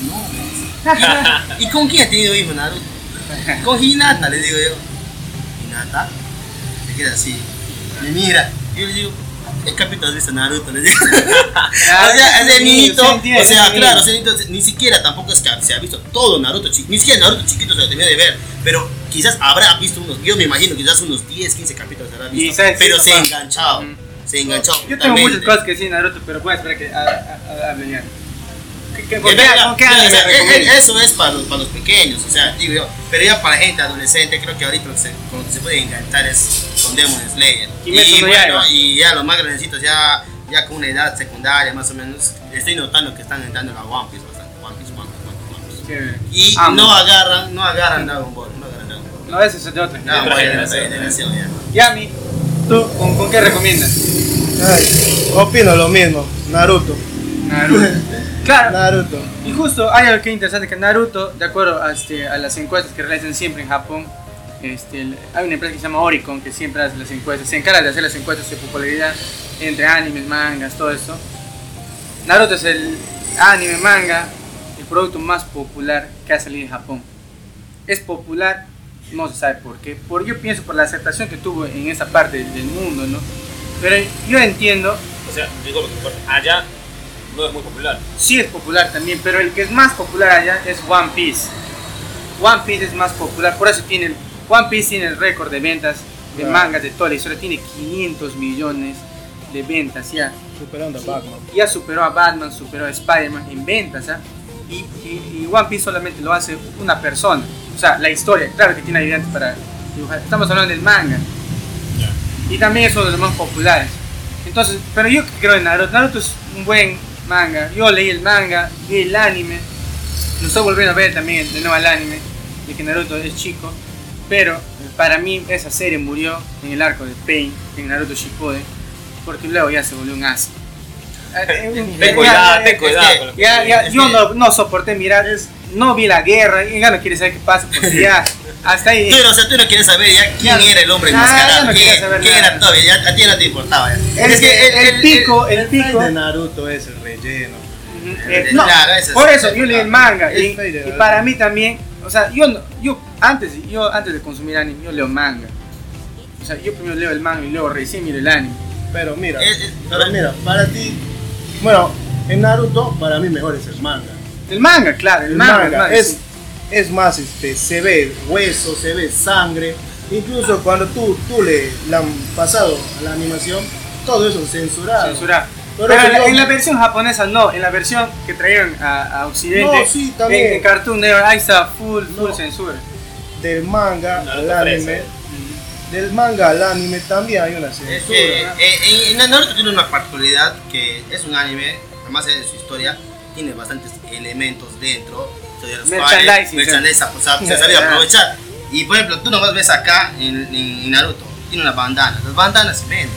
No, me dice. ¿Y, y con quién ha tenido hijo Naruto? Con Hinata, le digo yo. ¿Hinata? Me queda así, me mira, yo le digo, ¿qué capítulo has visto Naruto? Le digo. Claro, o sea, ese sí, niñito, se o sea, sí. claro, ese niñito ni siquiera tampoco es que se ha visto todo Naruto, ni siquiera Naruto chiquito se lo terminó de ver, pero quizás habrá visto unos, yo me imagino quizás unos 10, 15 capítulos habrá visto, sabes, pero se ha enganchado, Mm. se ha enganchado Yo tengo muchas cosas que decir de Naruto, pero voy a esperar que ha- ha- hable ya. ¿Qué- qué- Ya, ¿Con qué ya, con qué ya, anime o sea, eh, recomiendas? eh, eso es para los, para los pequeños, o sea, digo yo, pero ya para gente adolescente, creo que ahorita lo que se, con lo que se puede enganchar es con Demon Slayer. Y, no bueno, y ya los más grandecitos, ya, ya con una edad secundaria más o menos, estoy notando que están entrando a One Piece bastante, One Piece, One Piece, One Piece, One Piece. Chévere. Y Amo. no agarran, no agarran Dragon Ball, no agarran Dragon Ball. No, ese es de otra. Dragon otra de generación. Yami, ¿tú con, con qué recomiendas? Ay, opino lo mismo, Naruto. Naruto. Claro. Naruto. Y justo hay algo que es interesante que Naruto, de acuerdo a, este, a las encuestas que realizan siempre en Japón, este, hay una empresa que se llama Oricon que siempre hace las encuestas, se encarga de hacer las encuestas de popularidad entre animes, mangas, todo eso. Naruto es el anime, manga, el producto más popular que ha salido en Japón. Es popular, no se sabe por qué, por, yo pienso por la aceptación que tuvo en esa parte del mundo, ¿no? Pero yo entiendo O sea, digo lo que importa, allá no es muy popular. sí es popular también, pero el que es más popular allá es One Piece. One Piece es más popular, por eso tiene el, One Piece tiene el récord de ventas de Claro. mangas de toda la historia, tiene 500 millones de ventas ya. Superando a Batman. Ya superó a Batman, superó a Spider-Man en ventas, ¿ah? y, y- y One Piece solamente lo hace una persona. O sea, la historia, claro que tiene ayudantes para dibujar. Estamos hablando del manga. Y también es uno de los más populares. Entonces, pero yo creo en Naruto. Naruto es un buen manga. Yo leí el manga, vi el anime. Lo estoy volviendo a ver también de nuevo el anime. De que Naruto es chico. Pero para mí esa serie murió en el arco de Pain, en Naruto Shippuden. Porque luego ya se volvió un asco. Ten cuidado, ya- ten cuidado ya, Es yo no, no soporté mirar, no vi la guerra, y ya no quiere saber qué pasa, porque ya, hasta ahí. Tú, o sea, tú no quieres saber ya quién Ya. era el hombre Ah, enmascarado, no quién, quién era todo, ya, a ti no te importaba. ya. Es que el, pico, el, El pico. de Naruto es el relleno. El- eh, el- no, claro, ese es- por eso yo leí el manga y, para mí también, o sea, yo no- yo antes yo antes de consumir anime yo leo manga. O sea, yo primero leo el manga y luego recién miro el anime. Pero mira, Es- es- pero mira, para ti, bueno, en Naruto para mí mejor es el manga. El manga, claro, el, El manga, manga, es, sí. es más, este, se ve hueso, se ve sangre. Incluso cuando tú, tú le, han pasado a la animación, todo eso censurado. censurado. Pero Pero, en, la, yo- en la versión japonesa no, en la versión que trajeron a, a Occidente, No, sí, también. en, en Cartoon Network, ahí está full, full No. censura. Del manga al anime, del manga al anime también hay una Es censura. que eh, en, en Naruto tiene una particularidad que es un anime, además de su historia, tiene bastantes elementos dentro, de los cuales Merchandising, merchandise, o sea, se sabía aprovechar. Y por ejemplo, tú nomás ves acá en, en- Naruto, tiene una bandana, las bandanas se venden,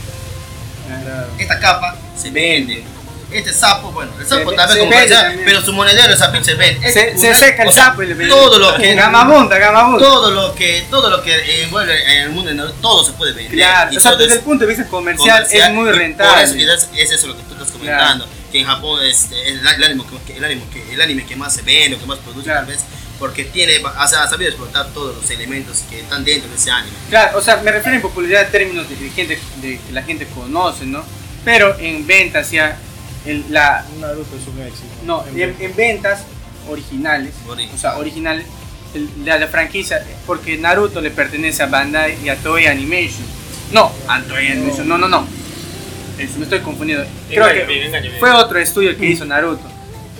Claro. esta capa se vende. Este sapo, bueno, el sapo Se- tal vez se como vende sea, pero su monedero, esa pinche vende. Se, se seca el o sea, sapo y le venden. Todo lo que Gamabunta, gamabunta. todo lo que todo lo que envuelve en el mundo todo se puede vender. Claro, Y o sea, desde es- el punto de vista comercial, comercial, es muy y por eso- rentable. es, es eso lo que tú estás comentando, que en Japón es, el, anime que, el, anime que, el anime que más se vende, o que más produce Claro. tal vez, porque tiene, o sea, ha sabido explotar todos los elementos que están dentro de ese anime. Claro, o sea, me refiero en popularidad en términos de, de gente de que la gente conoce, ¿no? Pero en ventas ya el- la Naruto es un éxito. no, en, en ventas originales, Ori- o sea, originales el- la, la franquicia porque Naruto le pertenece a Bandai y a Toei Animation. No, a Toei Animation. No, no, no. Es- me estoy confundiendo. Creo Engaño que engaño fue otro estudio que hizo Naruto.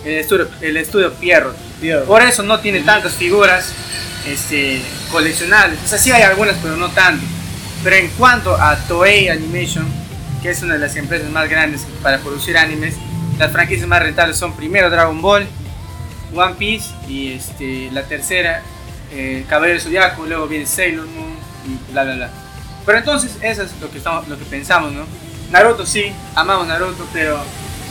El estudio, el estudio Pierrot. Pierrot. Por eso no tiene tantas figuras este, coleccionables. O sea, sí hay algunas, pero no tanto. Pero en cuanto a Toei Animation, que es una de las empresas más grandes para producir animes, las franquicias más rentables son primero Dragon Ball, One Piece y este, la tercera, eh, Caballero del Zodiaco, luego viene Sailor Moon y bla bla bla. Pero entonces eso es lo que, estamos, lo que pensamos, ¿no? Naruto sí, amamos Naruto, pero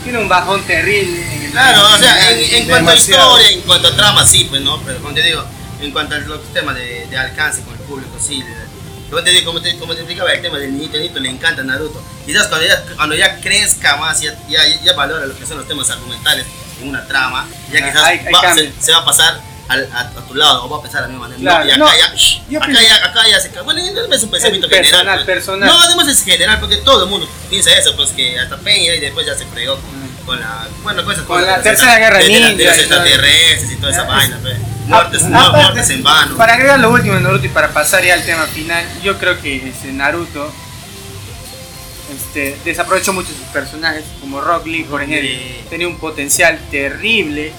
tiene un bajón terrible en el Claro, o sea, en, en cuanto a historia, en cuanto a trama, sí, pues no, pero como te digo, en cuanto a los temas de, de alcance con el público, sí. De- Como te, digo, como, te, como te explicaba, el tema del niñito, el niñito le encanta Naruto. Quizás cuando ya, cuando ya crezca más, ya, ya, ya valora lo que son los temas argumentales en una trama, ya quizás hay- hay va- se, se va a pasar al- a, a tu lado o va a pensar de la misma manera. Claro, no, y acá, no, ya, yo acá, ya, acá ya se ca- Bueno, no es un pensamiento personal, general. pues. personal. No, además es general, porque todo el mundo piensa eso, pues que hasta Peña y después ya se fregó con, con la. Bueno, con esas Con cosas la de- tercera guerra de, de, la- de ninja los extraterrestres y toda esa vaina, pues. Muertes, Ah, no, aparte, muertes en vano. Para agregar lo último de Naruto y para pasar ya al tema final, yo creo que este, Naruto este, desaprovechó mucho sus personajes, como Rock Lee, por ejemplo. Tenía un potencial terrible,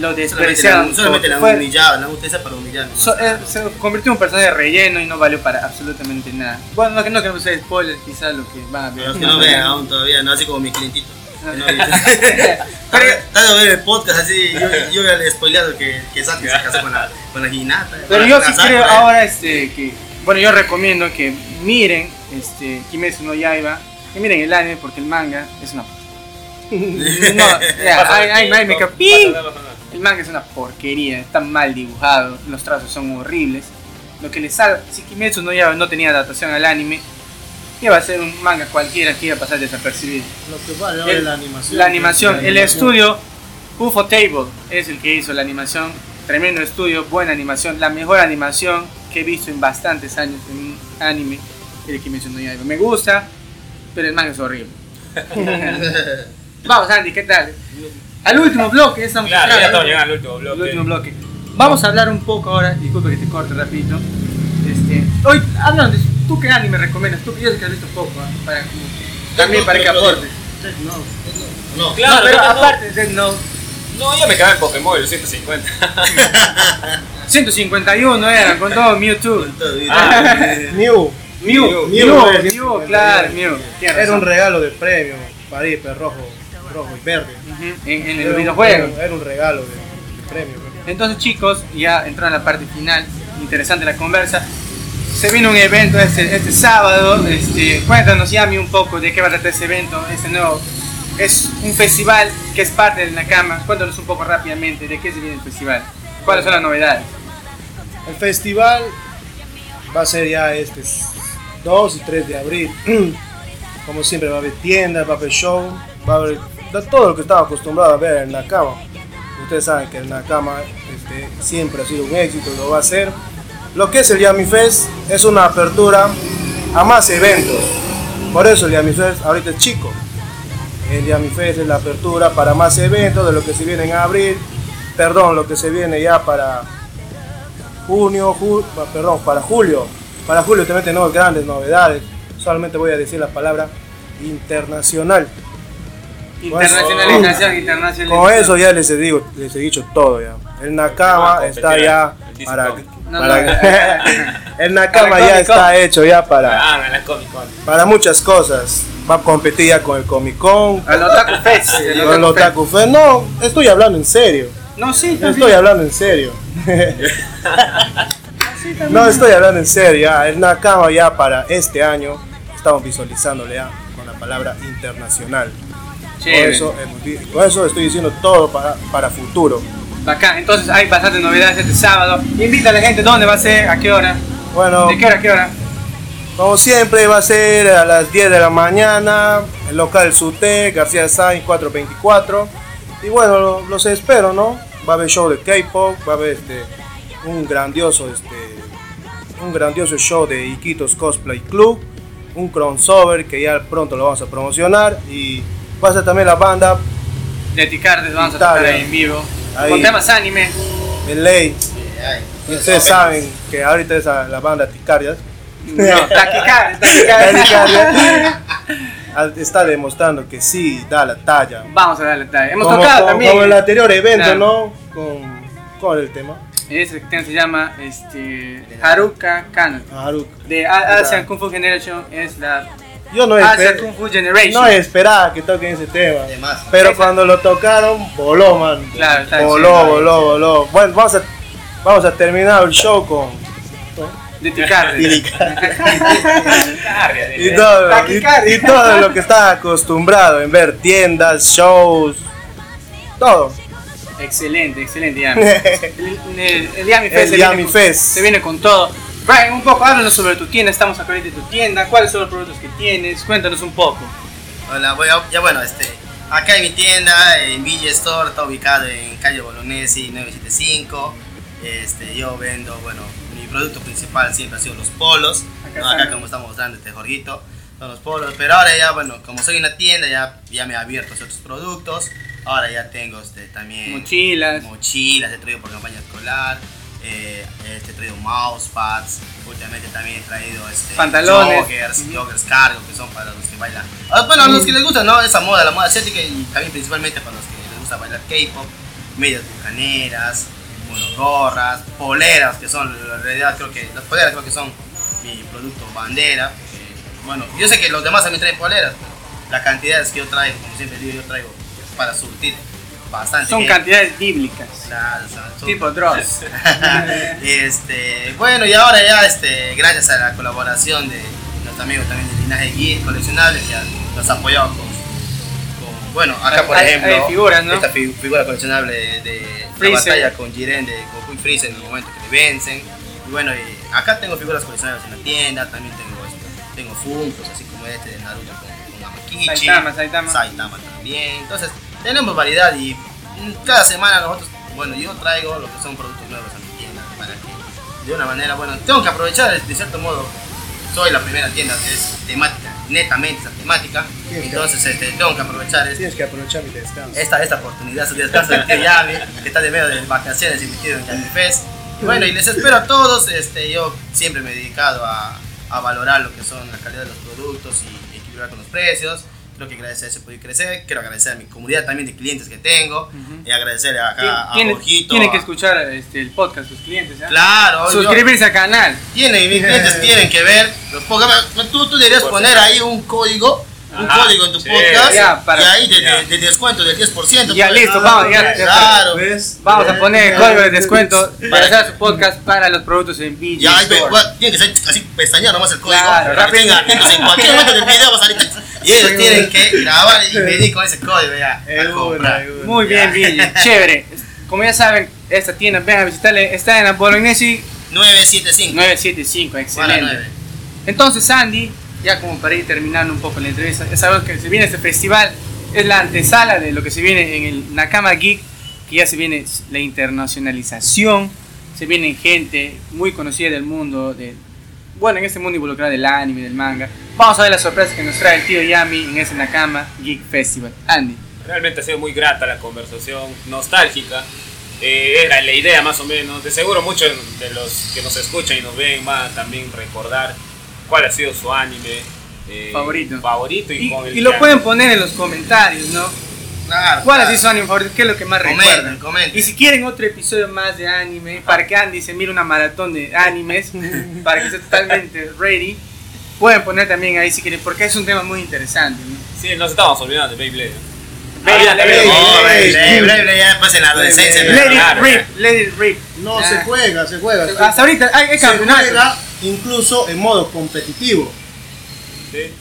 lo Solamente la, despreciaron. solamente la fue- humillaba, la utiliza para humillar. so- eh, se convirtió en un personaje relleno y no valió para absolutamente nada. Bueno, no, que no queremos hacer spoilers, quizás lo que van a ver. Los que no vean aún todavía, no así como mi clientito. No. Está de ver el podcast así, yo, yo ya le he spoileado que, que Sasuke se casó con la, con la Hinata. Pero yo sí creo ahora este, que, bueno, yo recomiendo que miren este, Kimetsu no Yaiba, que miren el anime porque el manga es una No, ya, Pasa ay, el ay, ay, me. El manga es una porquería, está mal dibujado, los trazos son horribles. Lo que le salva, si Kimetsu no, ya, no tenía adaptación al anime, iba a ser un manga cualquiera que iba a pasar desapercibido. Lo que vale ahora El- es la animación. La animación, La el animación. estudio UFO Table es el que hizo la animación. Tremendo estudio, buena animación, la mejor animación que he visto en bastantes años en un anime. El Kimetsu no Yaiba. Me gusta, pero el manga es horrible. Vamos, Andy, ¿qué tal? Al último bloque, estamos Claro, ya estamos llegando al último El bloque. último bloque. Vamos a hablar un poco ahora, disculpe que te corte rapidito. Este, hoy, hablando de ¿tú qué anime recomiendas? Tú que yo sé que has visto poco, ¿ah? para, como- también para que aportes. No, Claro, no, pero aparte de Death Note, No, yo me quedé en Pokémon, el 150. 151 eran con todo Mewtwo. Ah, Mew. Mew, Mew, Mew, es- Mew, claro, Mew. Tienes Era un regalo de premio para ir, pero rojo, rojo y verde. Ujú, En, en Era el un- videojuego. Era un regalo de, de premio. Entonces chicos, ya entró en la parte final, interesante la conversa. Se vino un evento este, este sábado, este, cuéntanos Yami un poco de qué va a tratar ese evento, este nuevo, es un festival que es parte de Nakama, cuéntanos un poco rápidamente de qué se viene el festival, cuáles son las novedades. El festival va a ser ya este 2 y 3 de abril. Como siempre va a haber tiendas, va a haber show, va a haber todo lo que estaba acostumbrado a ver en Nakama. Ustedes saben que el Nakama este, siempre ha sido un éxito, lo va a ser. Lo que es el Yami Fest es una apertura a más eventos. Por eso el Yami Fest ahorita es chico. El Yami Fest es la apertura para más eventos de lo que se viene en abril. Perdón, lo que se viene ya para junio, ju- perdón, para julio. Para julio también tenemos grandes novedades. Solamente voy a decir la palabra internacional. Internacionalización, internacionalización. Con eso ya les he, digo, les he dicho todo ya. El Nakama está ya para... el No, para- no. el Nakama ya está hecho ya para, Ah, en la Comic Con. para muchas cosas. Va a competir ya con el Comic Con, Al Otaku Fest. el con el Otaku Fest. No, estoy hablando en serio. No, sí, también. Estoy hablando en serio. no estoy hablando en serio. Ya. El Nakama ya para este año estamos visualizándole ya con la palabra internacional. Por eso, por eso estoy diciendo todo para, para futuro. Bacán. Entonces hay bastantes novedades este sábado. Invita a la gente, ¿dónde va a ser? ¿A qué hora? Bueno, ¿De qué hora a qué hora? como siempre va a ser a las 10 de la mañana, el local Sute, García Sainz 424. Y bueno, lo- los espero, ¿no? Va a haber show de K-pop, va a haber este, un grandioso este, un grandioso show de Iquitos Cosplay Club, un crossover que ya pronto lo vamos a promocionar y va a ser también la banda De Ticardes vamos a tocar ahí en vivo. Ahí. Con temas anime. en ley. Ay, Ustedes saben que ahorita es la la banda Ticardias. No, Taquicardia, Taquicardia. Está demostrando que sí da la talla. Vamos a darle detalle. Hemos como, tocado como- también. como el anterior evento, Claro. ¿no? Con, con el tema. Ese tema se llama este, Haruka Kano. Haruka. De Asian Kung Fu Generation es la Yo no esperaba, Kung Fu Generation. no esperaba que toquen ese tema. Además. Pero cuando lo tocaron, voló, man. Claro, está voló, diciendo. voló, voló. Bueno, vamos a, vamos a terminar el show con. De Ticardia. Taquicardia, Y todo, y, todo lo que está acostumbrado en ver tiendas, shows, todo. excelente, excelente Yami. El, el, el Yami Fest, El se, viene con, Fest. se viene con todo. Brian, un poco, háblanos sobre tu tienda. Estamos acá en tu tienda. ¿Cuáles son los productos que tienes? Cuéntanos un poco. Hola, voy a- ya bueno, este, acá en mi tienda, en Villa Store, está ubicado en calle Bolognesi 975. Este, yo vendo, bueno, mi producto principal siempre ha sido los polos. Acá ¿no? Acá, como estamos mostrando este jorguito, son los polos. Pero ahora ya, bueno, como soy una tienda, ya, ya me he abierto a otros productos. Ahora ya tengo este, también Mochilas. mochilas, he traído por campaña escolar. Eh, este, he traído mousepads, últimamente también he traído este, Pantalones. joggers, joggers cargo, que son para los que bailan. Ah, bueno, a los que les gusta, ¿no? Esa moda, la moda asiática y también principalmente para los que les gusta bailar K-pop, medias bucaneras, bueno, gorras, poleras, que son, en realidad creo que, las poleras creo que son mi producto bandera. eh, bueno, yo sé que los demás también traen poleras, pero la cantidad es que yo traigo, como siempre digo, yo traigo para surtir bastante. Son cantidades bíblicas. Claro, son- son- Tipo Dross. este, bueno, y ahora ya, este, gracias a la colaboración de nuestros amigos también de Linaje Geek Coleccionable, que han- nos ha apoyado con, con, Bueno, acá por Hay- ejemplo, hay figuras, ¿no? esta fi- figura coleccionable de, de la batalla con Jiren de Goku y Freezer en el momento que le vencen. Y bueno, y acá tengo figuras coleccionables en la tienda, también tengo, este, tengo Funkos, así como este de Naruto con, con Amakichi. Saitama, Saitama. Saitama también. Entonces, tenemos variedad y cada semana nosotros, bueno, yo traigo lo que son productos nuevos a mi tienda para que de una manera, bueno, tengo que aprovechar de cierto modo. Soy la primera tienda que es temática, netamente esa temática. Tienes que- Entonces, este, tengo que aprovechar este, Tienes que aprovechar mi descanso. esta, esta oportunidad, su descanso de Yami, que está de medio de vacaciones y metido en Yami Fest. Bueno, y les espero a todos, este, yo siempre me he dedicado a, a valorar lo que son la calidad de los productos y equilibrar con los precios. Creo que gracias a eso he podido crecer. Quiero agradecer a mi comunidad también de clientes que tengo. Y agradecer acá a Tienen, Jorgito. tienen que a- escuchar este, el podcast, sus clientes. ¿ya? Claro, yo- Suscribirse al canal. tienen, mis clientes tienen que ver. los. Tú, tú deberías Por poner ahí un código, un Ajá, código en tu sí, podcast. ya, para- y ahí de, de- de descuento del 10%. Ya, pues. listo, vamos, ya. ya- Claro. ¿Ves? Vamos a poner el código de descuento para hacer su podcast para los productos en VG Ya, ahí ve- Store. va- tiene que ser así pestañear nomás el código. Claro, para que rápido. tenga- entonces en cualquier momento del video va a salir. Y ellos tienen que grabar y venir con ese código ya. Una. Muy bien, Villa. Chévere. Como ya saben, esta tienda, ven a visitarle. Está en la Bolognesi 975. 975. Para Excelente. 9. Entonces, Andy, ya como para ir terminando un poco la entrevista, ya sabemos que se viene este festival, es la antesala de lo que se viene en el Nakama Geek, que ya se viene la internacionalización, se viene gente muy conocida del mundo, de, bueno, en este mundo involucrado del anime, del manga. Vamos a ver las sorpresas que nos trae el tío Yami en ese Nakama Geek Festival. Andy. Realmente ha sido muy grata la conversación, nostálgica. Eh, era la idea más o menos. De seguro muchos de los que nos escuchan y nos ven van a también recordar cuál ha sido su anime eh, Favorito. favorito y, Y, con el y lo pueden poner en los comentarios, ¿no? Claro. ¿Cuál ha sido su anime favorito? ¿Qué es lo que más Comenten, recuerdan? comenten. Y si quieren otro episodio más de anime, para que Andy se mire una maratón de animes, para que esté totalmente ready, pueden poner también ahí si quieren, porque es un tema muy interesante. ¿no? Sí, nos estábamos olvidando de Beyblade. Ya después en la adolescencia. Ey, ¿no? Let it Claro, rip, let it rip. No, se juega, se juega. Hasta ahorita hay, hay se juega incluso en modo competitivo.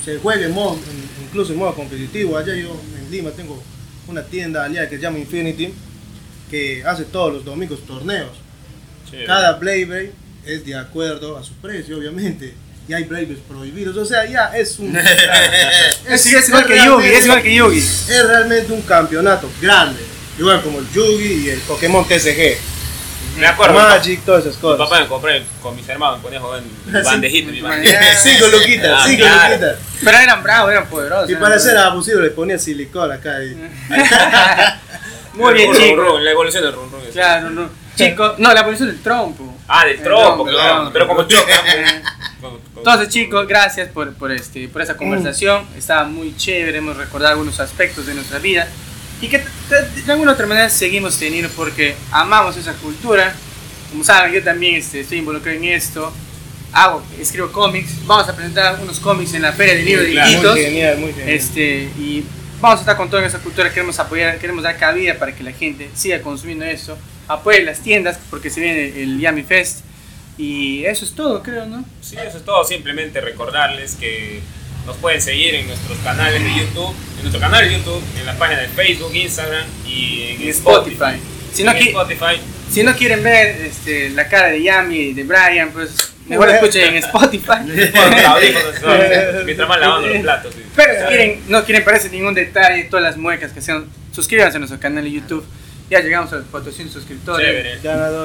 Se juega en modo, incluso en modo competitivo. Allá yo en Lima tengo una tienda aliada que se llama Infinity que hace todos los domingos torneos. Cada Blade Blade es de acuerdo a su precio, obviamente. Y hay Blades prohibidos. O sea, ya es un. Es, es igual que Yugi, es igual que Yugi. Es realmente un campeonato grande. Igual como el Yugi y el Pokémon TCG. Me acuerdo. Magic, todas esas Mi cosas. papá me compré con mis hermanos, me ponía a jugar en bandejita. mi madre. Ya. cinco luquitas, Ah, cinco claro. luquitas. Pero eran bravos, eran poderosos. Y para ser abusivo le ponía silicona acá. Y... Muy bien, chicos. run, La evolución del run run. Claro, no. Chicos, no, la evolución del trompo. Ah, del El trompo, trompo, claro. Pero como choca. Entonces chicos, gracias por, por, este, por esta conversación. Estaba muy chévere, hemos recordado algunos aspectos de nuestra vida y que de, alguna otra manera seguimos teniendo porque amamos esa cultura. Como saben, yo también este, estoy involucrado en esto. Hago, escribo cómics. Vamos a presentar unos cómics en la Feria del Libro de claro, Iquitos. Muy genial, muy genial. Este, y vamos a estar con toda esa cultura, queremos apoyar, queremos dar cabida para que la gente siga consumiendo eso, apoye las tiendas porque se viene el Yami Fest y eso es todo, creo, ¿no? Sí, eso es todo. Simplemente recordarles que nos pueden seguir en nuestros canales de YouTube, en nuestro canal de YouTube, en la página de Facebook, Instagram y en Spotify. Spotify. Si no, En Spotify. si no quieren ver este, la cara de Yami y de Brian, pues mejor escuchen en Spotify. Mientras van lavando los platos. sí. Pero si quieren, no quieren perderse ningún detalle, todas las muecas que sean, suscríbanse a nuestro canal de YouTube. Ya llegamos a los 400 suscriptores.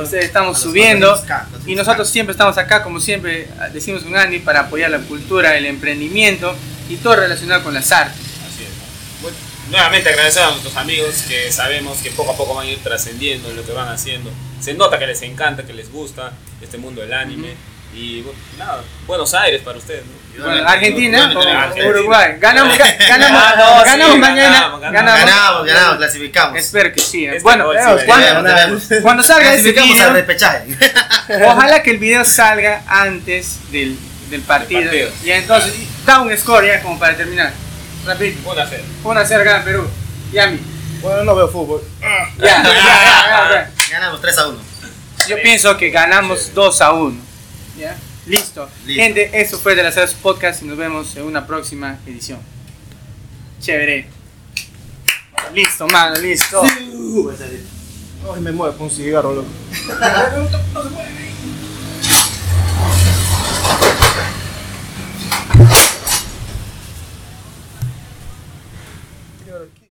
Ustedes estamos subiendo 400K, y nosotros siempre estamos acá, como siempre decimos un Andy, para apoyar la cultura, el emprendimiento y todo relacionado con las artes. Así es. Bueno, nuevamente agradecer a nuestros amigos que sabemos que poco a poco van a ir trascendiendo en lo que van haciendo. Se nota que les encanta, que les gusta este mundo del anime. Y bueno, nada, Buenos Aires para ustedes. ¿no? Bueno, Argentina o. Uruguay. Ganamos, ga- ganamos, Ah, no, sí, ganamos mañana. ganamos, ganamos. Ganamos. Ganamos, ganamos, clasificamos. Espero que sí. ¿eh? Este Bueno, gol sí cuando, me cuando- debemos. cuando salga ese Clasificamos al video, repechaje. ojalá que el video salga antes del, del partido. Partido. Y entonces, da un score ya como para terminar. Rapidito. Una cero. 1 a 0 gana Perú. Yami. Bueno, no veo fútbol. Ya, ya, ya, ya, ya. Ganamos 3 a 1. Yo pienso que ganamos 2 a 1. ¿Ya? Listo. Listo. Gente, eso fue de las Podcast y nos vemos en una próxima edición. Chévere. Listo, mano, listo. Ay, me mueve con un cigarro, loco.